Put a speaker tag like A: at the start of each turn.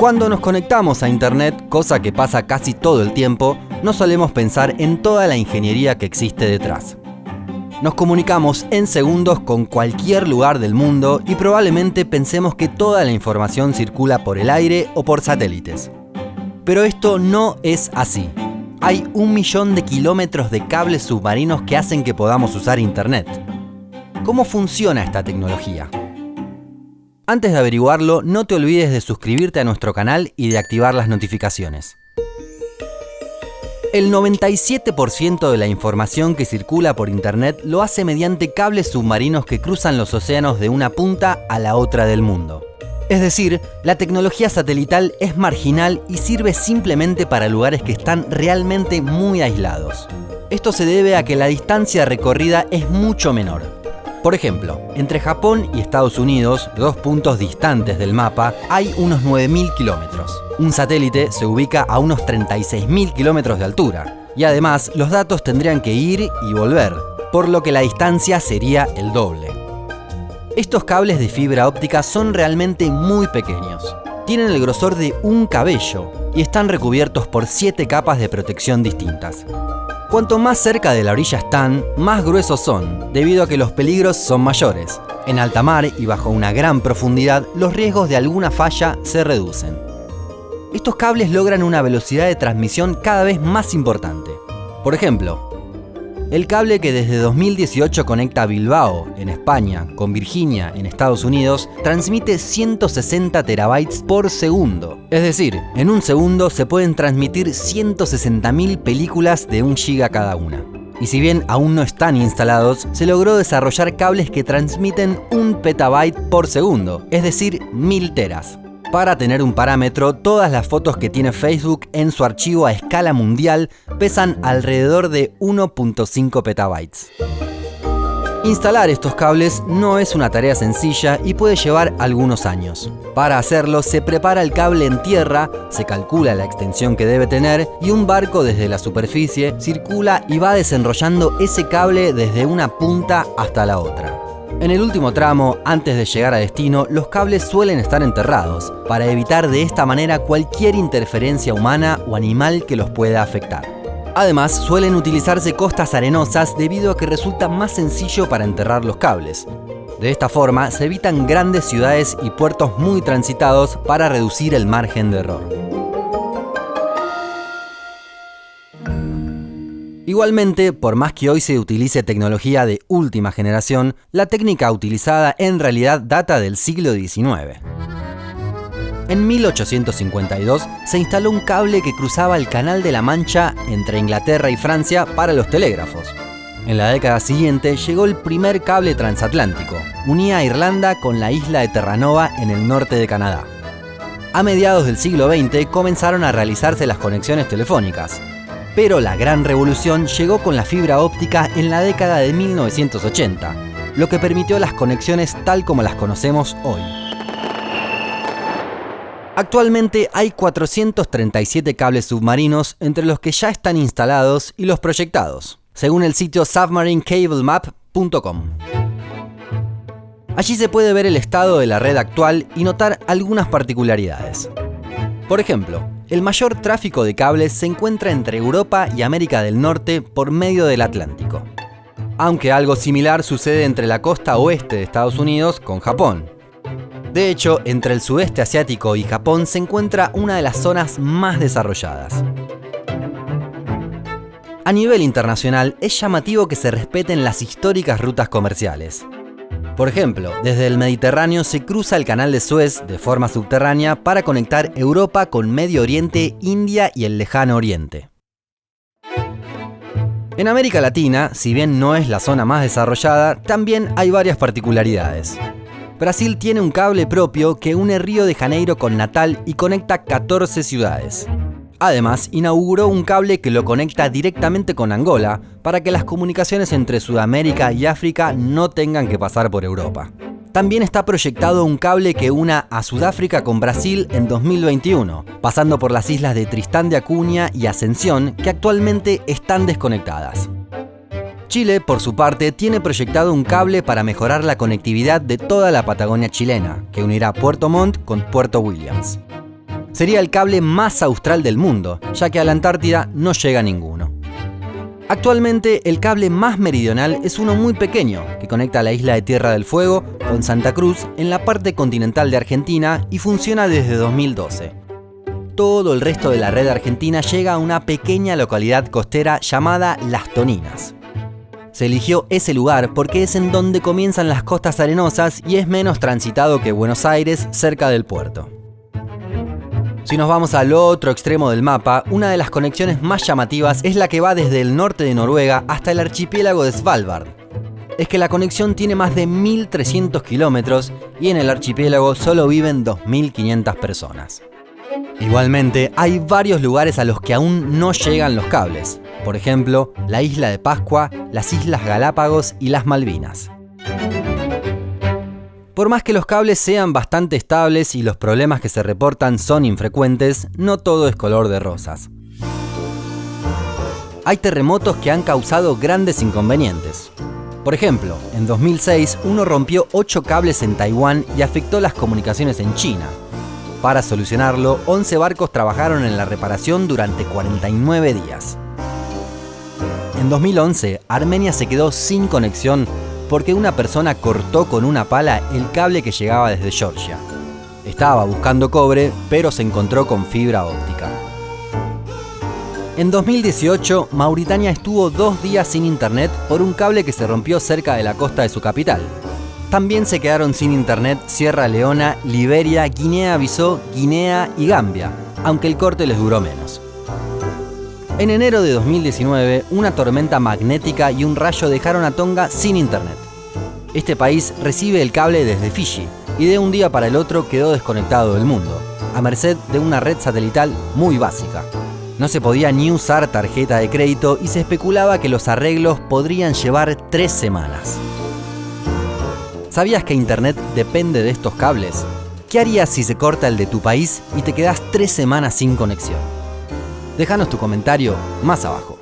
A: Cuando nos conectamos a Internet, cosa que pasa casi todo el tiempo, no solemos pensar en toda la ingeniería que existe detrás. Nos comunicamos en segundos con cualquier lugar del mundo y probablemente pensemos que toda la información circula por el aire o por satélites. Pero esto no es así. Hay un millón de kilómetros de cables submarinos que hacen que podamos usar Internet. ¿Cómo funciona esta tecnología? Antes de averiguarlo, no te olvides de suscribirte a nuestro canal y de activar las notificaciones. El 97% de la información que circula por Internet lo hace mediante cables submarinos que cruzan los océanos de una punta a la otra del mundo. Es decir, la tecnología satelital es marginal y sirve simplemente para lugares que están realmente muy aislados. Esto se debe a que la distancia recorrida es mucho menor. Por ejemplo, entre Japón y Estados Unidos, dos puntos distantes del mapa, hay unos 9.000 kilómetros. Un satélite se ubica a unos 36.000 kilómetros de altura. Y además, los datos tendrían que ir y volver, por lo que la distancia sería el doble. Estos cables de fibra óptica son realmente muy pequeños. Tienen el grosor de un cabello y están recubiertos por 7 capas de protección distintas. Cuanto más cerca de la orilla están, más gruesos son, debido a que los peligros son mayores. En alta mar y bajo una gran profundidad, los riesgos de alguna falla se reducen. Estos cables logran una velocidad de transmisión cada vez más importante. Por ejemplo, el cable que desde 2018 conecta Bilbao, en España, con Virginia, en Estados Unidos, transmite 160 terabytes por segundo. Es decir, en un segundo se pueden transmitir 160.000 películas de un giga cada una. Y si bien aún no están instalados, se logró desarrollar cables que transmiten un petabyte por segundo, es decir, 1000 teras. Para tener un parámetro, todas las fotos que tiene Facebook en su archivo a escala mundial pesan alrededor de 1.5 petabytes. Instalar estos cables no es una tarea sencilla y puede llevar algunos años. Para hacerlo se prepara el cable en tierra, se calcula la extensión que debe tener y un barco desde la superficie circula y va desenrollando ese cable desde una punta hasta la otra. En el último tramo, antes de llegar a destino, los cables suelen estar enterrados, para evitar de esta manera cualquier interferencia humana o animal que los pueda afectar. Además, suelen utilizarse costas arenosas debido a que resulta más sencillo para enterrar los cables. De esta forma, se evitan grandes ciudades y puertos muy transitados para reducir el margen de error. Igualmente, por más que hoy se utilice tecnología de última generación, la técnica utilizada en realidad data del siglo XIX. En 1852 se instaló un cable que cruzaba el Canal de la Mancha entre Inglaterra y Francia para los telégrafos. En la década siguiente llegó el primer cable transatlántico, unía a Irlanda con la isla de Terranova en el norte de Canadá. A mediados del siglo XX comenzaron a realizarse las conexiones telefónicas, pero la gran revolución llegó con la fibra óptica en la década de 1980, lo que permitió las conexiones tal como las conocemos hoy. Actualmente hay 437 cables submarinos entre los que ya están instalados y los proyectados, según el sitio submarinecablemap.com. Allí se puede ver el estado de la red actual y notar algunas particularidades. Por ejemplo, el mayor tráfico de cables se encuentra entre Europa y América del Norte por medio del Atlántico. Aunque algo similar sucede entre la costa oeste de Estados Unidos con Japón. De hecho, entre el sudeste asiático y Japón se encuentra una de las zonas más desarrolladas. A nivel internacional es llamativo que se respeten las históricas rutas comerciales. Por ejemplo, desde el Mediterráneo se cruza el canal de Suez de forma subterránea para conectar Europa con Medio Oriente, India y el lejano Oriente. En América Latina, si bien no es la zona más desarrollada, también hay varias particularidades. Brasil tiene un cable propio que une Río de Janeiro con Natal y conecta 14 ciudades. Además, inauguró un cable que lo conecta directamente con Angola para que las comunicaciones entre Sudamérica y África no tengan que pasar por Europa. También está proyectado un cable que una a Sudáfrica con Brasil en 2021, pasando por las islas de Tristán de Acuña y Ascensión, que actualmente están desconectadas. Chile, por su parte, tiene proyectado un cable para mejorar la conectividad de toda la Patagonia chilena, que unirá Puerto Montt con Puerto Williams. Sería el cable más austral del mundo, ya que a la Antártida no llega ninguno. Actualmente el cable más meridional es uno muy pequeño, que conecta la isla de Tierra del Fuego con Santa Cruz en la parte continental de Argentina y funciona desde 2012. Todo el resto de la red argentina llega a una pequeña localidad costera llamada Las Toninas. Se eligió ese lugar porque es en donde comienzan las costas arenosas y es menos transitado que Buenos Aires cerca del puerto. Si nos vamos al otro extremo del mapa, una de las conexiones más llamativas es la que va desde el norte de Noruega hasta el archipiélago de Svalbard. Es que la conexión tiene más de 1.300 kilómetros y en el archipiélago solo viven 2.500 personas. Igualmente, hay varios lugares a los que aún no llegan los cables. Por ejemplo, la isla de Pascua, las Islas Galápagos y las Malvinas. Por más que los cables sean bastante estables y los problemas que se reportan son infrecuentes, no todo es color de rosas. Hay terremotos que han causado grandes inconvenientes. Por ejemplo, en 2006 uno rompió 8 cables en Taiwán y afectó las comunicaciones en China, para solucionarlo, 11 barcos trabajaron en la reparación durante 49 días. En 2011, Armenia se quedó sin conexión porque una persona cortó con una pala el cable que llegaba desde Georgia. Estaba buscando cobre, pero se encontró con fibra óptica. En 2018, Mauritania estuvo dos días sin internet por un cable que se rompió cerca de la costa de su capital, también se quedaron sin internet Sierra Leona, Liberia, Guinea-Bissau, Guinea y Gambia, aunque el corte les duró menos. En enero de 2019, una tormenta magnética y un rayo dejaron a Tonga sin internet. Este país recibe el cable desde Fiji y de un día para el otro quedó desconectado del mundo, a merced de una red satelital muy básica. No se podía ni usar tarjeta de crédito y se especulaba que los arreglos podrían llevar tres semanas. ¿Sabías que Internet depende de estos cables? ¿Qué harías si se corta el de tu país y te quedas tres semanas sin conexión? Déjanos tu comentario más abajo.